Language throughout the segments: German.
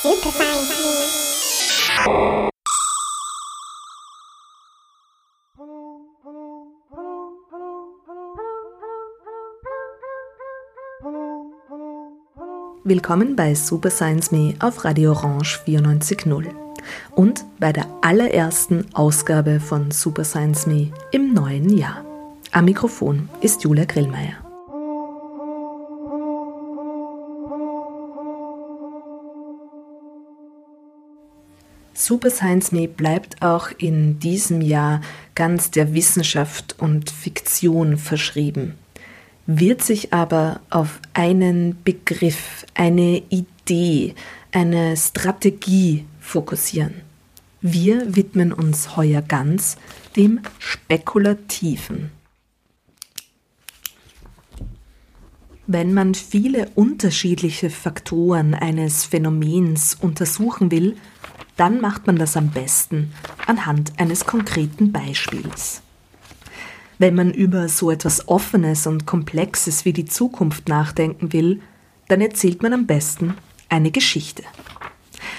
Super Science Willkommen bei Super Science Me auf Radio Orange 94.0 und bei der allerersten Ausgabe von Super Science Me im neuen Jahr. Am Mikrofon ist Julia Grillmeier. Super Science Me bleibt auch in diesem Jahr ganz der Wissenschaft und Fiktion verschrieben, wird sich aber auf einen Begriff, eine Idee, eine Strategie fokussieren. Wir widmen uns heuer ganz dem Spekulativen. Wenn man viele unterschiedliche Faktoren eines Phänomens untersuchen will, dann macht man das am besten anhand eines konkreten Beispiels. Wenn man über so etwas Offenes und Komplexes wie die Zukunft nachdenken will, dann erzählt man am besten eine Geschichte.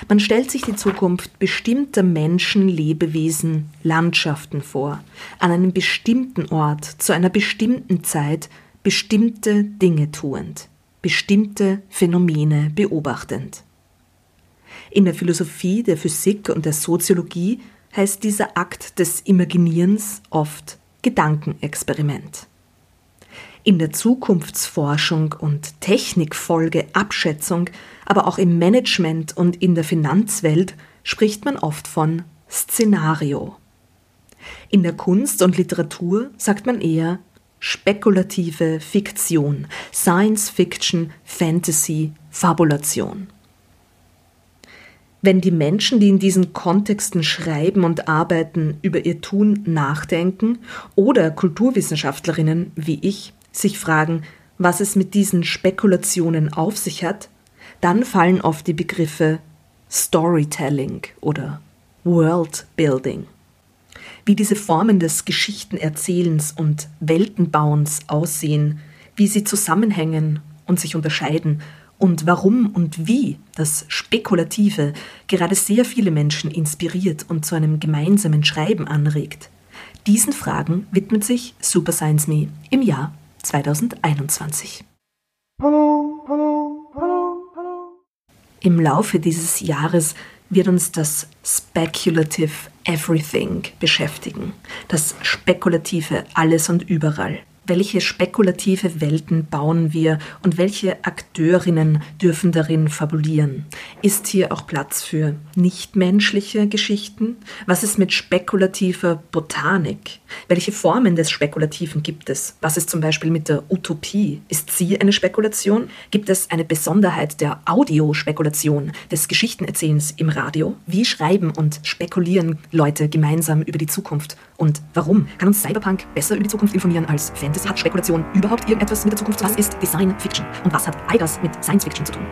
Man stellt sich die Zukunft bestimmter Menschen, Lebewesen, Landschaften vor, an einem bestimmten Ort, zu einer bestimmten Zeit, bestimmte Dinge tuend, bestimmte Phänomene beobachtend. In der Philosophie, der Physik und der Soziologie heißt dieser Akt des Imaginierens oft Gedankenexperiment. In der Zukunftsforschung und Technikfolge Abschätzung, aber auch im Management und in der Finanzwelt spricht man oft von Szenario. In der Kunst und Literatur sagt man eher spekulative Fiktion, Science Fiction, Fantasy, Fabulation. Wenn die Menschen, die in diesen Kontexten schreiben und arbeiten, über ihr Tun nachdenken oder Kulturwissenschaftlerinnen wie ich sich fragen, was es mit diesen Spekulationen auf sich hat, dann fallen oft die Begriffe Storytelling oder Worldbuilding. Wie diese Formen des Geschichtenerzählens und Weltenbauens aussehen, wie sie zusammenhängen und sich unterscheiden und warum und wie das Spekulative gerade sehr viele Menschen inspiriert und zu einem gemeinsamen Schreiben anregt. Diesen Fragen widmet sich Super Science Me im Jahr 2021. Im Laufe dieses Jahres wird uns das Speculative Everything beschäftigen, das spekulative Alles und Überall welche spekulative Welten bauen wir und welche Akteurinnen dürfen darin fabulieren? Ist hier auch Platz für nichtmenschliche Geschichten? Was ist mit spekulativer Botanik? Welche Formen des Spekulativen gibt es? Was ist zum Beispiel mit der Utopie? Ist sie eine Spekulation? Gibt es eine Besonderheit der Audiospekulation, des Geschichtenerzählens im Radio? Wie schreiben und spekulieren Leute gemeinsam über die Zukunft? Und warum? Kann uns Cyberpunk besser über die Zukunft informieren als Fantasy? Es hat Spekulation überhaupt irgendetwas mit der Zukunft zu tun? Was ist Design Fiction? Und was hat all das mit Science Fiction zu tun?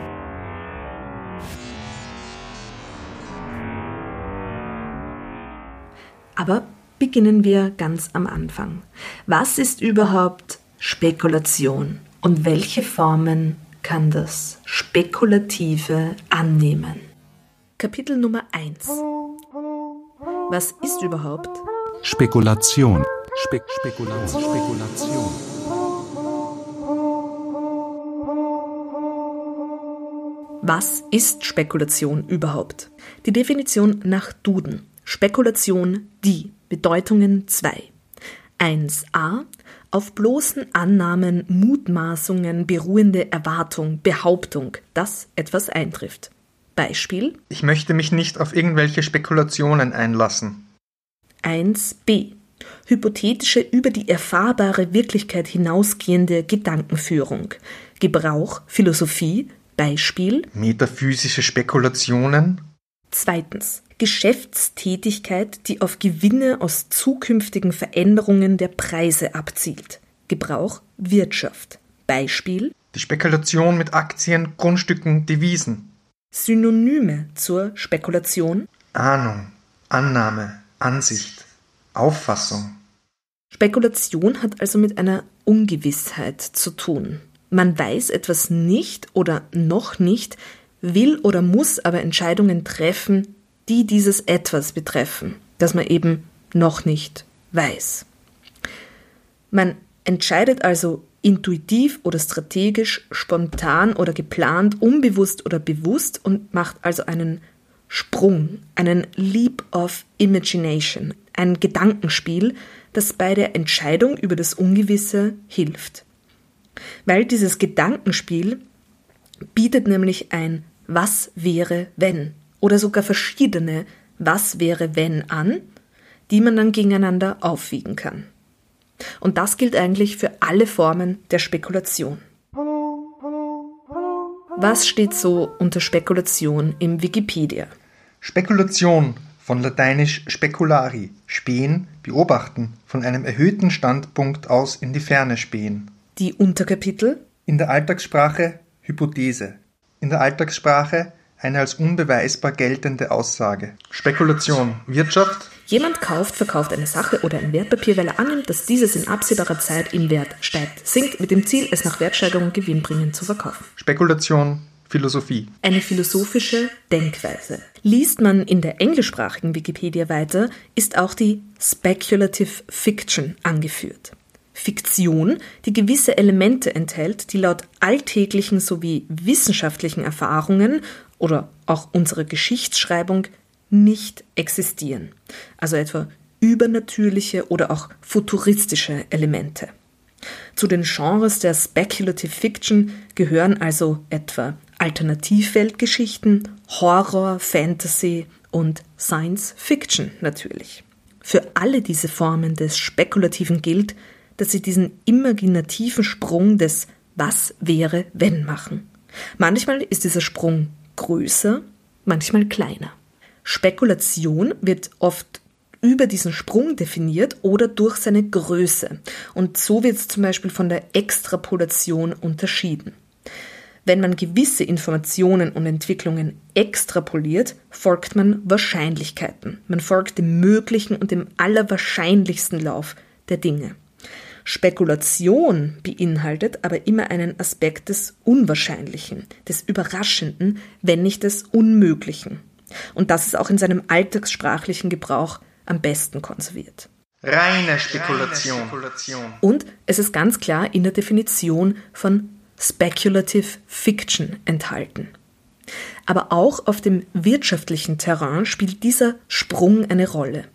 Aber beginnen wir ganz am Anfang. Was ist überhaupt Spekulation und welche Formen kann das Spekulative annehmen? Kapitel Nummer 1. Was ist überhaupt Spekulation? Spek Spekulation. Spekulation. Was ist Spekulation überhaupt? Die Definition nach Duden. Spekulation die Bedeutungen 2. 1a auf bloßen Annahmen, Mutmaßungen beruhende Erwartung, Behauptung, dass etwas eintrifft. Beispiel Ich möchte mich nicht auf irgendwelche Spekulationen einlassen. 1b hypothetische über die erfahrbare Wirklichkeit hinausgehende Gedankenführung, Gebrauch, Philosophie, Beispiel Metaphysische Spekulationen. Zweitens. Geschäftstätigkeit, die auf Gewinne aus zukünftigen Veränderungen der Preise abzielt. Gebrauch Wirtschaft. Beispiel Die Spekulation mit Aktien, Grundstücken, Devisen. Synonyme zur Spekulation. Ahnung, Annahme, Ansicht, Auffassung. Spekulation hat also mit einer Ungewissheit zu tun. Man weiß etwas nicht oder noch nicht, will oder muss aber Entscheidungen treffen, die dieses etwas betreffen, das man eben noch nicht weiß. Man entscheidet also intuitiv oder strategisch, spontan oder geplant, unbewusst oder bewusst und macht also einen Sprung, einen Leap of Imagination, ein Gedankenspiel, das bei der Entscheidung über das Ungewisse hilft. Weil dieses Gedankenspiel bietet nämlich ein Was wäre wenn oder sogar verschiedene Was wäre wenn an, die man dann gegeneinander aufwiegen kann. Und das gilt eigentlich für alle Formen der Spekulation. Was steht so unter Spekulation im Wikipedia? Spekulation von lateinisch speculari, spähen, beobachten, von einem erhöhten Standpunkt aus in die Ferne spähen. Die Unterkapitel? In der Alltagssprache Hypothese. In der Alltagssprache eine als unbeweisbar geltende Aussage. Spekulation, Wirtschaft. Jemand kauft, verkauft eine Sache oder ein Wertpapier, weil er annimmt, dass dieses in absehbarer Zeit im Wert steigt, sinkt, mit dem Ziel, es nach Wertsteigerung gewinnbringend zu verkaufen. Spekulation, Philosophie. Eine philosophische Denkweise. Liest man in der englischsprachigen Wikipedia weiter, ist auch die Speculative Fiction angeführt. Fiktion, die gewisse Elemente enthält, die laut alltäglichen sowie wissenschaftlichen Erfahrungen oder auch unserer Geschichtsschreibung nicht existieren. Also etwa übernatürliche oder auch futuristische Elemente. Zu den Genres der Speculative Fiction gehören also etwa Alternativweltgeschichten, Horror, Fantasy und Science Fiction natürlich. Für alle diese Formen des Spekulativen gilt, dass sie diesen imaginativen Sprung des Was wäre, wenn machen. Manchmal ist dieser Sprung größer, manchmal kleiner. Spekulation wird oft über diesen Sprung definiert oder durch seine Größe. Und so wird es zum Beispiel von der Extrapolation unterschieden. Wenn man gewisse Informationen und Entwicklungen extrapoliert, folgt man Wahrscheinlichkeiten. Man folgt dem möglichen und dem allerwahrscheinlichsten Lauf der Dinge. Spekulation beinhaltet aber immer einen Aspekt des Unwahrscheinlichen, des Überraschenden, wenn nicht des Unmöglichen. Und das ist auch in seinem alltagssprachlichen Gebrauch am besten konserviert. Reine Spekulation. Und es ist ganz klar in der Definition von Speculative Fiction enthalten. Aber auch auf dem wirtschaftlichen Terrain spielt dieser Sprung eine Rolle.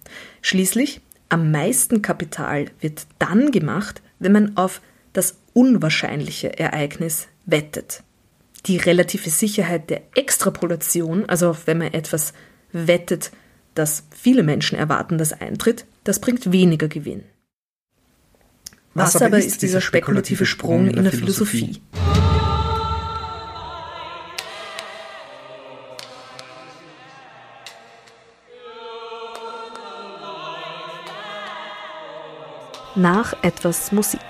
Schließlich, am meisten Kapital wird dann gemacht, wenn man auf das unwahrscheinliche Ereignis wettet. Die relative Sicherheit der Extrapolation, also wenn man etwas wettet, das viele Menschen erwarten, das eintritt, das bringt weniger Gewinn. Was, Was aber ist, ist dieser spekulative Sprung in der Philosophie? Nach etwas Musik.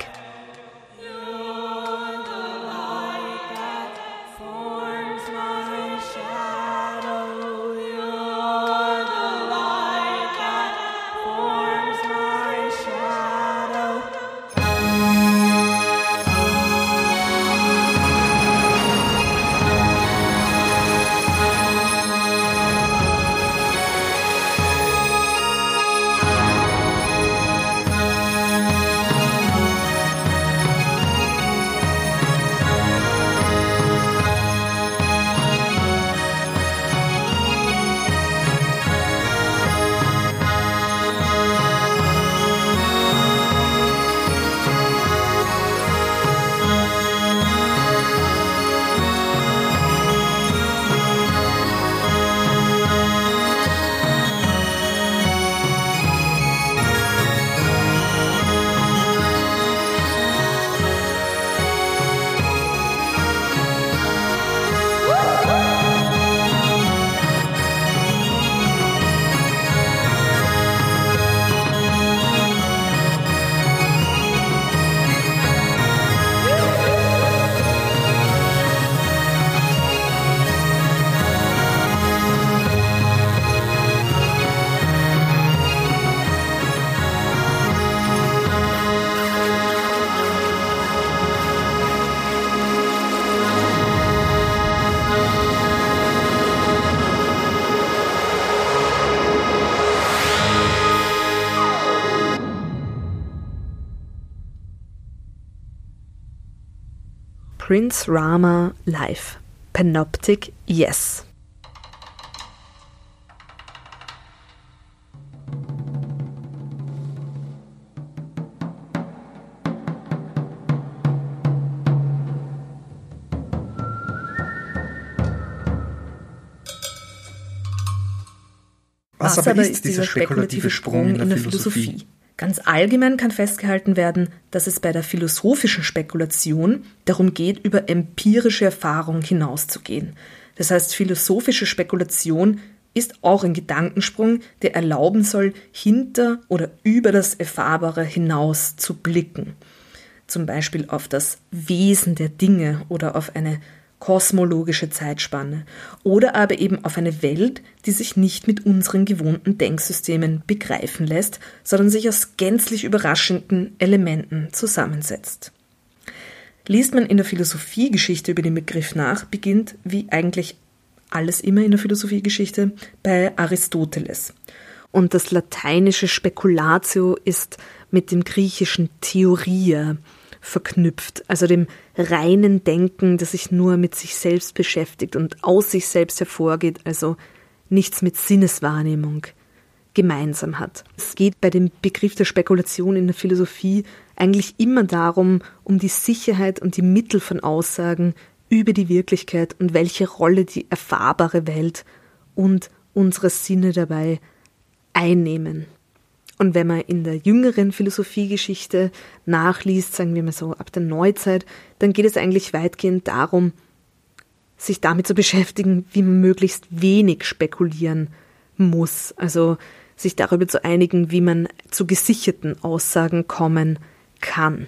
Prince Rama Live. Panoptic Yes. Was, aber ist dieser spekulative Sprung in der Philosophie? Ganz allgemein kann festgehalten werden, dass es bei der philosophischen Spekulation darum geht, über empirische Erfahrung hinauszugehen. Das heißt, philosophische Spekulation ist auch ein Gedankensprung, der erlauben soll, hinter oder über das Erfahrbare hinaus zu blicken. Zum Beispiel auf das Wesen der Dinge oder auf eine kosmologische Zeitspanne oder aber eben auf eine Welt, die sich nicht mit unseren gewohnten Denksystemen begreifen lässt, sondern sich aus gänzlich überraschenden Elementen zusammensetzt. Liest man in der Philosophiegeschichte über den Begriff nach, beginnt, wie eigentlich alles immer in der Philosophiegeschichte, bei Aristoteles. Und das lateinische Speculatio ist mit dem griechischen Theoria verknüpft, also dem reinen Denken, das sich nur mit sich selbst beschäftigt und aus sich selbst hervorgeht, also nichts mit Sinneswahrnehmung gemeinsam hat. Es geht bei dem Begriff der Spekulation in der Philosophie eigentlich immer darum, um die Sicherheit und die Mittel von Aussagen über die Wirklichkeit und welche Rolle die erfahrbare Welt und unsere Sinne dabei einnehmen. Und wenn man in der jüngeren Philosophiegeschichte nachliest, sagen wir mal so ab der Neuzeit, dann geht es eigentlich weitgehend darum, sich damit zu beschäftigen, wie man möglichst wenig spekulieren muss. Also sich darüber zu einigen, wie man zu gesicherten Aussagen kommen kann.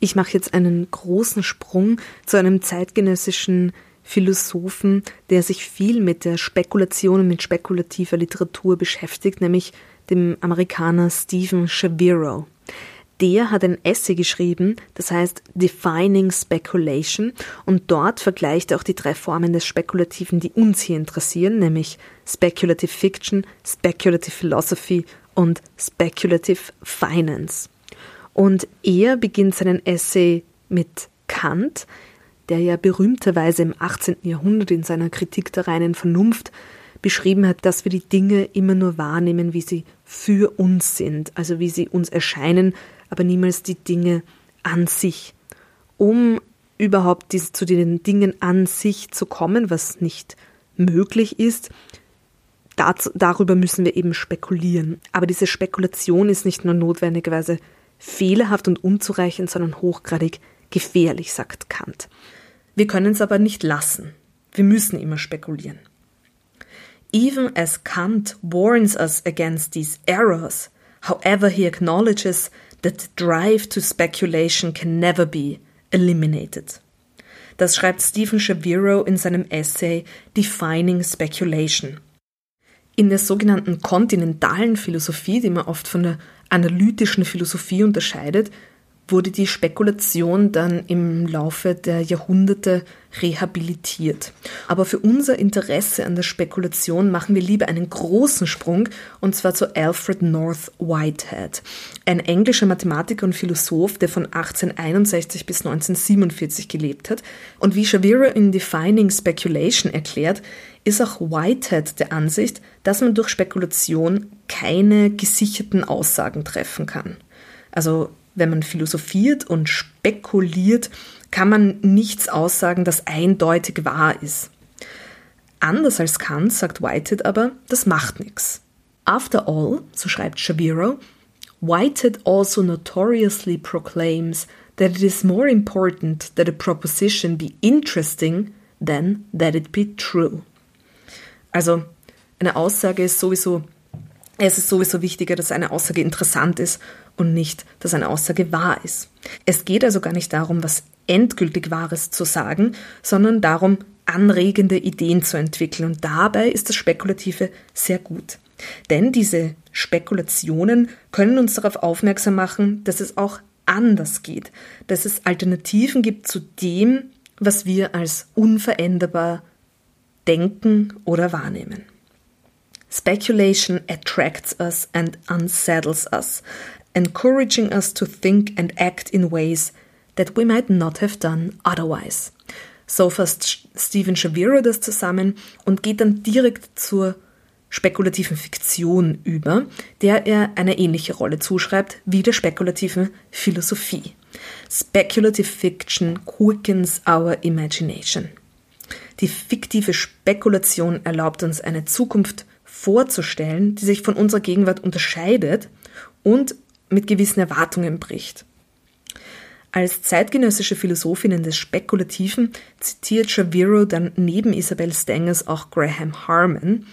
Ich mache jetzt einen großen Sprung zu einem zeitgenössischen Philosophen, der sich viel mit der Spekulation und mit spekulativer Literatur beschäftigt, nämlich dem Amerikaner Stephen Shaviro. Der hat ein Essay geschrieben, das heißt Defining Speculation, und dort vergleicht er auch die drei Formen des Spekulativen, die uns hier interessieren, nämlich Speculative Fiction, Speculative Philosophy und Speculative Finance. Und er beginnt seinen Essay mit Kant, der ja berühmterweise im 18. Jahrhundert in seiner Kritik der reinen Vernunft beschrieben hat, dass wir die Dinge immer nur wahrnehmen, wie sie für uns sind, also wie sie uns erscheinen, aber niemals die Dinge an sich. Um überhaupt zu den Dingen an sich zu kommen, was nicht möglich ist, dazu, darüber müssen wir eben spekulieren. Aber diese Spekulation ist nicht nur notwendigerweise fehlerhaft und unzureichend, sondern hochgradig gefährlich, sagt Kant. Wir können es aber nicht lassen. Wir müssen immer spekulieren. Even as Kant warns us against these errors, however, he acknowledges that the drive to speculation can never be eliminated. Das schreibt Stephen Shaviro in seinem Essay Defining Speculation. In der sogenannten kontinentalen Philosophie, die man oft von der analytischen Philosophie unterscheidet, wurde die Spekulation dann im Laufe der Jahrhunderte rehabilitiert. Aber für unser Interesse an der Spekulation machen wir lieber einen großen Sprung, und zwar zu Alfred North Whitehead, ein englischer Mathematiker und Philosoph, der von 1861 bis 1947 gelebt hat. Und wie Shavira in Defining Speculation erklärt, ist auch Whitehead der Ansicht, dass man durch Spekulation keine gesicherten Aussagen treffen kann. Also wenn man philosophiert und spekuliert, kann man nichts aussagen, das eindeutig wahr ist. Anders als Kant sagt Whitehead aber, das macht nichts. After all, so schreibt Shabiro, Whitehead also notoriously proclaims that it is more important that a proposition be interesting than that it be true. Also, eine Aussage ist sowieso, es ist sowieso wichtiger, dass eine Aussage interessant ist und nicht, dass eine Aussage wahr ist. Es geht also gar nicht darum, was endgültig Wahres zu sagen, sondern darum, anregende Ideen zu entwickeln. Und dabei ist das Spekulative sehr gut. Denn diese Spekulationen können uns darauf aufmerksam machen, dass es auch anders geht, dass es Alternativen gibt zu dem, was wir als unveränderbar denken oder wahrnehmen. Speculation attracts us and unsettles us, encouraging us to think and act in ways that we might not have done otherwise. So fasst Stephen Shaviro das zusammen und geht dann direkt zur spekulativen Fiktion über, der er eine ähnliche Rolle zuschreibt wie der spekulativen Philosophie. Speculative fiction quickens our imagination. Die fiktive Spekulation erlaubt uns eine Zukunft vorzustellen, die sich von unserer Gegenwart unterscheidet und mit gewissen Erwartungen bricht. Als zeitgenössische Philosophinnen des Spekulativen zitiert Shaviro dann neben Isabel Stengers auch Graham Harman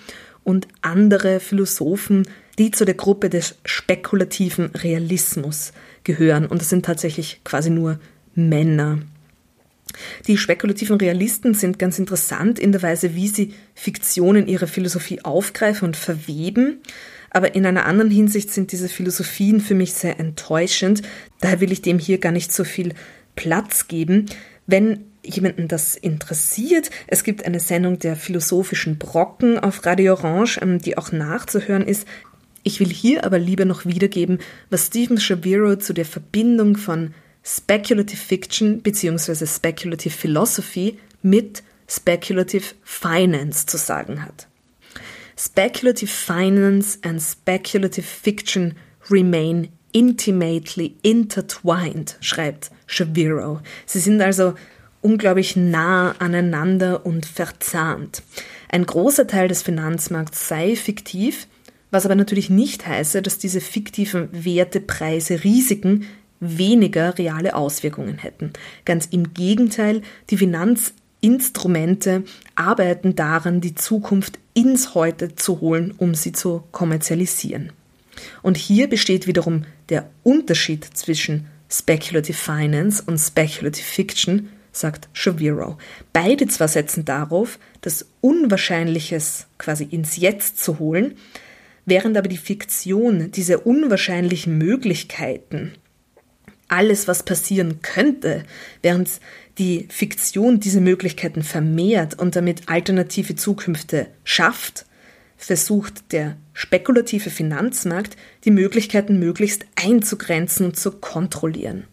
und andere Philosophen, die zu der Gruppe des spekulativen Realismus gehören. Und das sind tatsächlich quasi nur Männer. Die spekulativen Realisten sind ganz interessant in der Weise, wie sie Fiktion in ihrer Philosophie aufgreifen und verweben. Aber in einer anderen Hinsicht sind diese Philosophien für mich sehr enttäuschend. Daher will ich dem hier gar nicht so viel Platz geben. Wenn jemanden das interessiert, es gibt eine Sendung der philosophischen Brocken auf Radio Orange, ähm, die auch nachzuhören ist. Ich will hier aber lieber noch wiedergeben, was Stephen Shaviro zu der Verbindung von Speculative Fiction bzw. Speculative Philosophy mit Speculative Finance zu sagen hat. Speculative Finance and Speculative Fiction remain intimately intertwined, schreibt Shaviro. Sie sind also unglaublich nah aneinander und verzahnt. Ein großer Teil des Finanzmarkts sei fiktiv, was aber natürlich nicht heiße, dass diese fiktiven Werte, Preise, Risiken weniger reale Auswirkungen hätten. Ganz im Gegenteil, die Finanzinstrumente arbeiten daran, die Zukunft ins Heute zu holen, um sie zu kommerzialisieren. Und hier besteht wiederum der Unterschied zwischen Speculative Finance und Speculative Fiction, sagt Shaviro. Beide zwar setzen darauf, das Unwahrscheinliches quasi ins Jetzt zu holen, während aber die Fiktion diese unwahrscheinlichen Möglichkeiten alles, was passieren könnte, während die Fiktion diese Möglichkeiten vermehrt und damit alternative Zukünfte schafft, versucht der spekulative Finanzmarkt, die Möglichkeiten möglichst einzugrenzen und zu kontrollieren.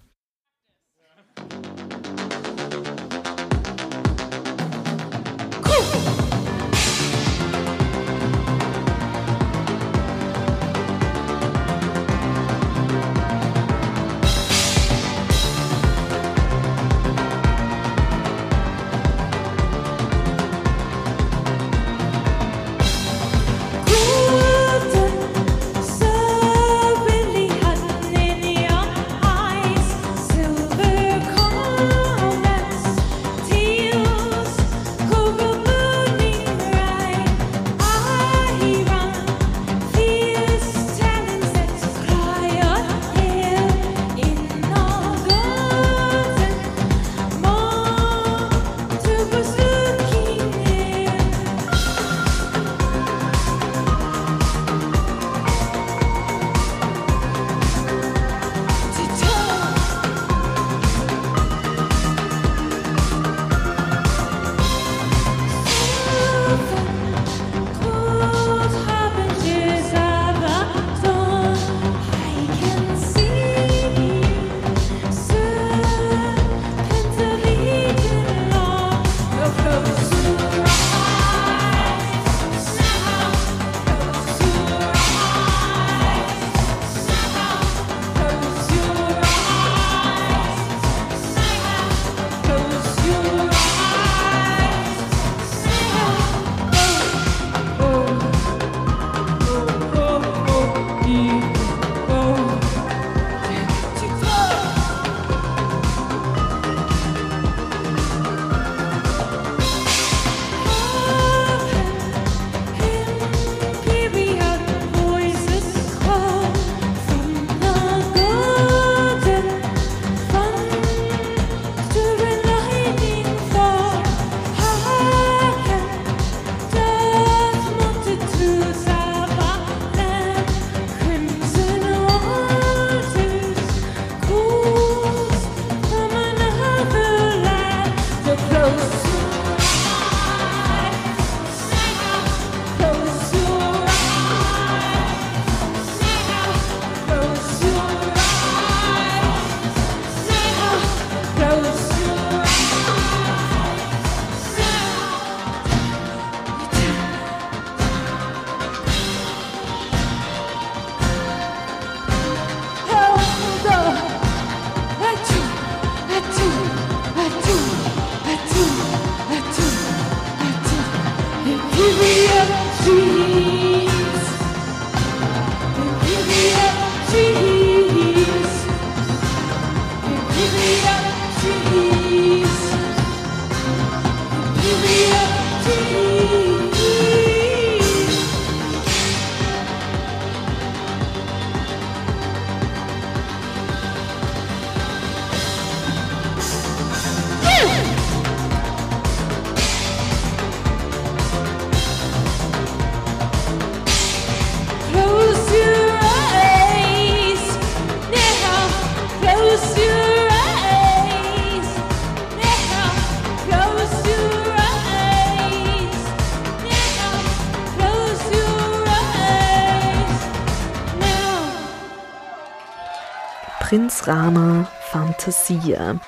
Fantasia.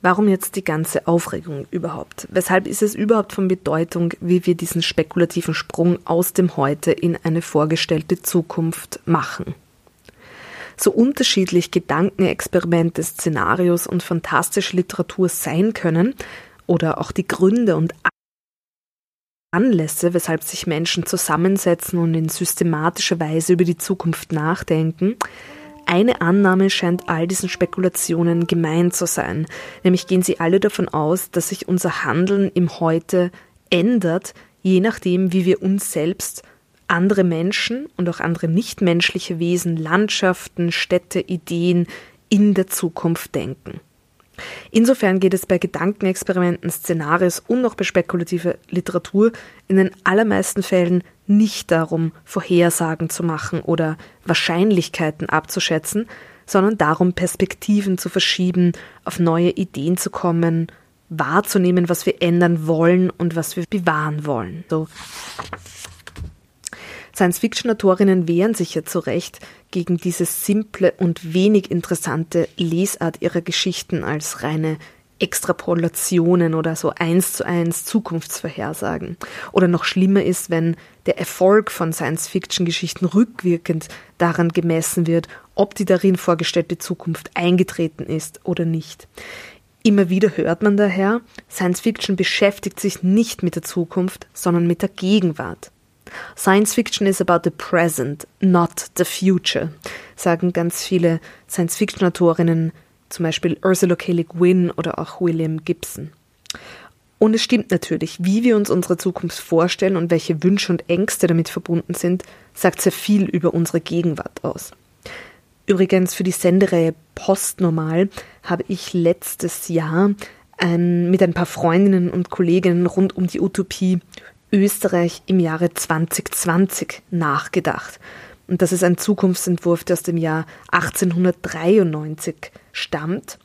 Warum jetzt die ganze Aufregung überhaupt? Weshalb ist es überhaupt von Bedeutung, wie wir diesen spekulativen Sprung aus dem Heute in eine vorgestellte Zukunft machen? So unterschiedlich Gedankenexperimente, Szenarios und fantastische Literatur sein können oder auch die Gründe und Anlässe, weshalb sich Menschen zusammensetzen und in systematischer Weise über die Zukunft nachdenken. Eine Annahme scheint all diesen Spekulationen gemein zu sein, nämlich gehen sie alle davon aus, dass sich unser Handeln im Heute ändert, je nachdem, wie wir uns selbst, andere Menschen und auch andere nichtmenschliche Wesen, Landschaften, Städte, Ideen in der Zukunft denken. Insofern geht es bei Gedankenexperimenten, Szenarios und auch bei spekulativer Literatur in den allermeisten Fällen nicht darum, Vorhersagen zu machen oder Wahrscheinlichkeiten abzuschätzen, sondern darum, Perspektiven zu verschieben, auf neue Ideen zu kommen, wahrzunehmen, was wir ändern wollen und was wir bewahren wollen. So. Science-Fiction-Autorinnen wehren sich ja zu Recht gegen diese simple und wenig interessante Lesart ihrer Geschichten als reine Extrapolationen oder so eins zu eins Zukunftsvorhersagen. Oder noch schlimmer ist, wenn der Erfolg von Science-Fiction-Geschichten rückwirkend daran gemessen wird, ob die darin vorgestellte Zukunft eingetreten ist oder nicht. Immer wieder hört man daher, Science-Fiction beschäftigt sich nicht mit der Zukunft, sondern mit der Gegenwart. Science Fiction is about the present, not the future, sagen ganz viele Science-Fiction-Autorinnen, zum Beispiel Ursula K. Le Guin oder auch William Gibson. Und es stimmt natürlich, wie wir uns unsere Zukunft vorstellen und welche Wünsche und Ängste damit verbunden sind, sagt sehr viel über unsere Gegenwart aus. Übrigens für die Sendereihe Postnormal habe ich letztes Jahr ein, mit ein paar Freundinnen und Kolleginnen rund um die Utopie Österreich im Jahre 2020 nachgedacht. Und das ist ein Zukunftsentwurf, der aus dem Jahr 1893 stammt.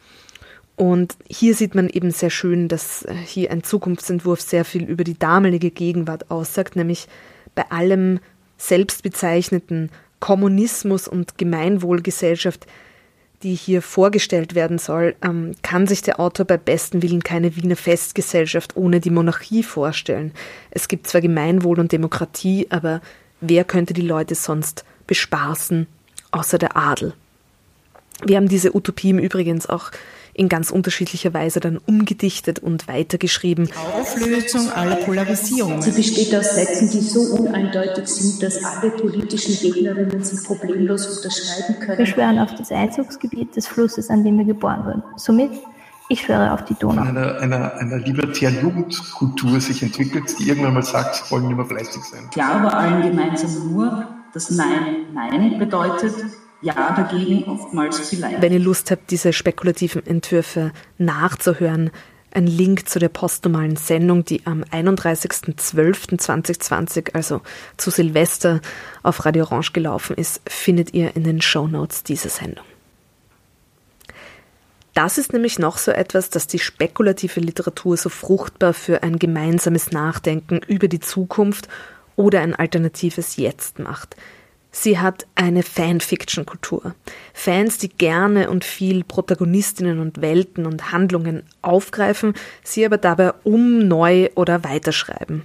Und hier sieht man eben sehr schön, dass äh, hier ein Zukunftsentwurf sehr viel über die damalige Gegenwart aussagt, nämlich bei allem selbstbezeichneten Kommunismus und Gemeinwohlgesellschaft die hier vorgestellt werden soll, ähm, kann sich der Autor bei besten Willen keine Wiener Festgesellschaft ohne die Monarchie vorstellen. Es gibt zwar Gemeinwohl und Demokratie, aber wer könnte die Leute sonst bespaßen, außer der Adel? Wir haben diese Utopie im Übrigen auch in ganz unterschiedlicher Weise dann umgedichtet und weitergeschrieben. Auflösung aller Polarisierung. Sie besteht aus Sätzen, die so uneindeutig sind, dass alle politischen Gegnerinnen sie problemlos unterschreiben können. Wir schwören auf das Einzugsgebiet des Flusses, an dem wir geboren wurden. Somit ich schwöre auf die Donau. Einer, einer, einer libertären Jugendkultur sich entwickelt, die irgendwann mal sagt, wir wollen nicht mehr fleißig sein. Klar aber allen gemeinsam nur, dass Nein Nein bedeutet, ja dagegen oftmals vielleicht. Wenn ihr Lust habt, diese spekulativen Entwürfe nachzuhören, ein Link zu der postnormalen Sendung, die am 31.12.2020, also zu Silvester, auf Radio Orange gelaufen ist, findet ihr in den Show Notes dieser Sendung. Das ist nämlich noch so etwas, das die spekulative Literatur so fruchtbar für ein gemeinsames Nachdenken über die Zukunft oder ein alternatives Jetzt macht. Sie hat eine Fanfiction-Kultur. Fans, die gerne und viel Protagonistinnen und Welten und Handlungen aufgreifen, sie aber dabei um, neu oder weiterschreiben.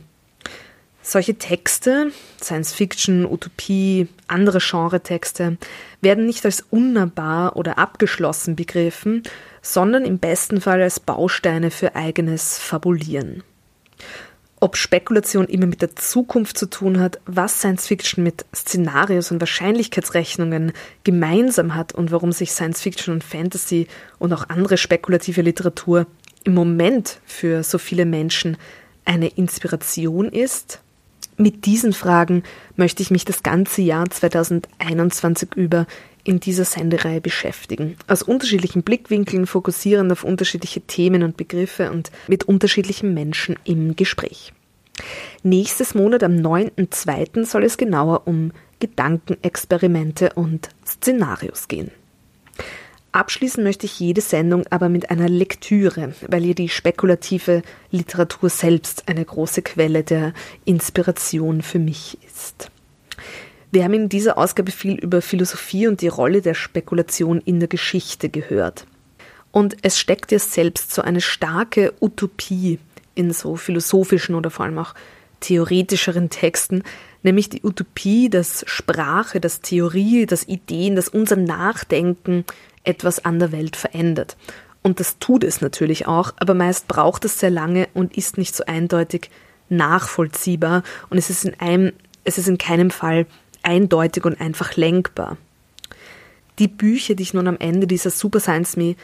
Solche Texte, Science Fiction, Utopie, andere Genre-Texte, werden nicht als unnahbar oder abgeschlossen begriffen, sondern im besten Fall als Bausteine für eigenes Fabulieren. Ob Spekulation immer mit der Zukunft zu tun hat, was Science Fiction mit Szenarios und Wahrscheinlichkeitsrechnungen gemeinsam hat und warum sich Science Fiction und Fantasy und auch andere spekulative Literatur im Moment für so viele Menschen eine Inspiration ist, mit diesen Fragen möchte ich mich das ganze Jahr 2021 über in dieser Sendereihe beschäftigen. Aus unterschiedlichen Blickwinkeln fokussierend auf unterschiedliche Themen und Begriffe und mit unterschiedlichen Menschen im Gespräch. Nächstes Monat am 9.2. soll es genauer um Gedankenexperimente und Szenarios gehen. Abschließen möchte ich jede Sendung aber mit einer Lektüre, weil ihr die spekulative Literatur selbst eine große Quelle der Inspiration für mich ist. Wir haben in dieser Ausgabe viel über Philosophie und die Rolle der Spekulation in der Geschichte gehört. Und es steckt ja selbst so eine starke Utopie in so philosophischen oder vor allem auch theoretischeren Texten, nämlich die Utopie, dass Sprache, dass Theorie, dass Ideen, dass unser Nachdenken etwas an der Welt verändert. Und das tut es natürlich auch, aber meist braucht es sehr lange und ist nicht so eindeutig nachvollziehbar und es ist in einem, es ist in keinem Fall eindeutig und einfach lenkbar. Die Bücher, die ich nun am Ende dieser Super Science Me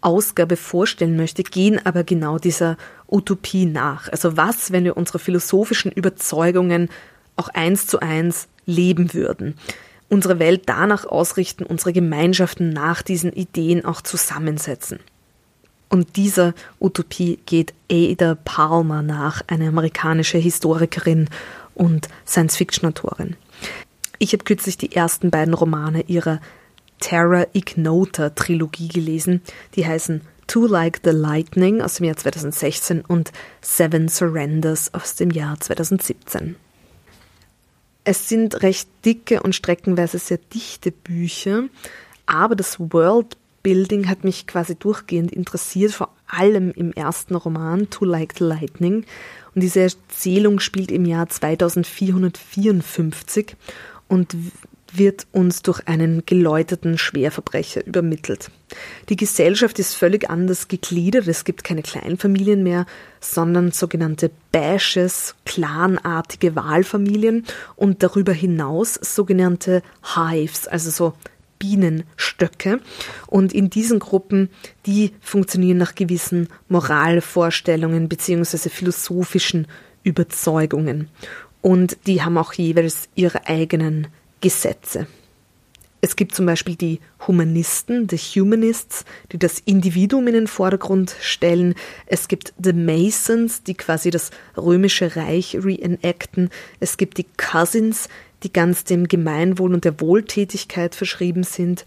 Ausgabe vorstellen möchte, gehen aber genau dieser Utopie nach. Also was, wenn wir unsere philosophischen Überzeugungen auch eins zu eins leben würden? unsere Welt danach ausrichten, unsere Gemeinschaften nach diesen Ideen auch zusammensetzen. Und dieser Utopie geht Ada Palmer nach, eine amerikanische Historikerin und Science-Fiction-Autorin. Ich habe kürzlich die ersten beiden Romane ihrer Terra Ignota Trilogie gelesen. Die heißen Too Like the Lightning aus dem Jahr 2016 und Seven Surrenders aus dem Jahr 2017. Es sind recht dicke und streckenweise sehr dichte Bücher, aber das Worldbuilding hat mich quasi durchgehend interessiert, vor allem im ersten Roman, To Like the Lightning. Und diese Erzählung spielt im Jahr 2454 und wird uns durch einen geläuteten Schwerverbrecher übermittelt. Die Gesellschaft ist völlig anders gegliedert, es gibt keine Kleinfamilien mehr, sondern sogenannte Bashes, clanartige Wahlfamilien und darüber hinaus sogenannte Hives, also so Bienenstöcke. Und in diesen Gruppen, die funktionieren nach gewissen Moralvorstellungen beziehungsweise philosophischen Überzeugungen. Und die haben auch jeweils ihre eigenen Gesetze. Es gibt zum Beispiel die Humanisten, die Humanists, die das Individuum in den Vordergrund stellen. Es gibt The Masons, die quasi das römische Reich reenacten. Es gibt die Cousins, die ganz dem Gemeinwohl und der Wohltätigkeit verschrieben sind.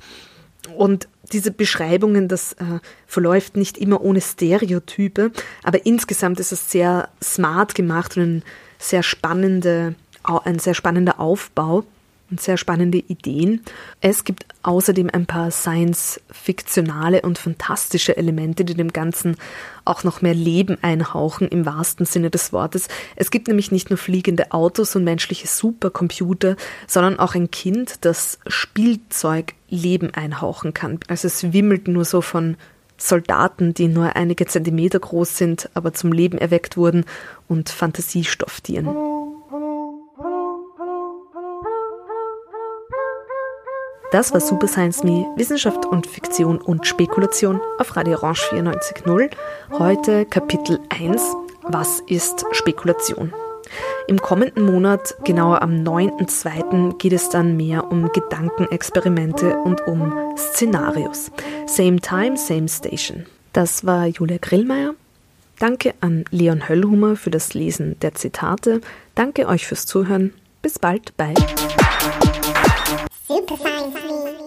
Und diese Beschreibungen, das äh, verläuft nicht immer ohne Stereotype, aber insgesamt ist es sehr smart gemacht und ein sehr, spannende, ein sehr spannender Aufbau und sehr spannende Ideen. Es gibt außerdem ein paar science-fiktionale und fantastische Elemente, die dem Ganzen auch noch mehr Leben einhauchen im wahrsten Sinne des Wortes. Es gibt nämlich nicht nur fliegende Autos und menschliche Supercomputer, sondern auch ein Kind, das Spielzeug Leben einhauchen kann. Also es wimmelt nur so von Soldaten, die nur einige Zentimeter groß sind, aber zum Leben erweckt wurden und Fantasiestofftieren. Das war Super Science Me, Wissenschaft und Fiktion und Spekulation auf Radio Orange 94.0. Heute Kapitel 1, was ist Spekulation? Im kommenden Monat, genauer am 9.2., geht es dann mehr um Gedankenexperimente und um Szenarios. Same time, same station. Das war Julia Grillmeier. Danke an Leon Höllhummer für das Lesen der Zitate. Danke euch fürs Zuhören. Bis bald bei Super Science Me.